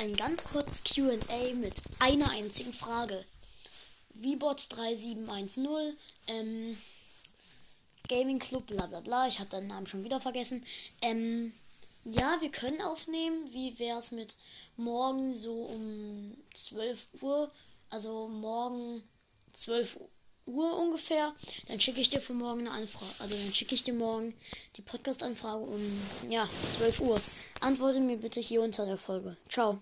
ein ganz kurzes QA mit einer einzigen Frage. VBot3710, ähm, Gaming Club, bla bla bla. Ich habe deinen Namen schon wieder vergessen. Ähm, ja, wir können aufnehmen. Wie wäre es mit morgen so um 12 Uhr? Also morgen 12 Uhr ungefähr. Dann schicke ich dir für morgen eine Anfrage. Also dann schicke ich dir morgen die Podcast-Anfrage um ja, 12 Uhr. Antworte mir bitte hier unter der Folge. Ciao.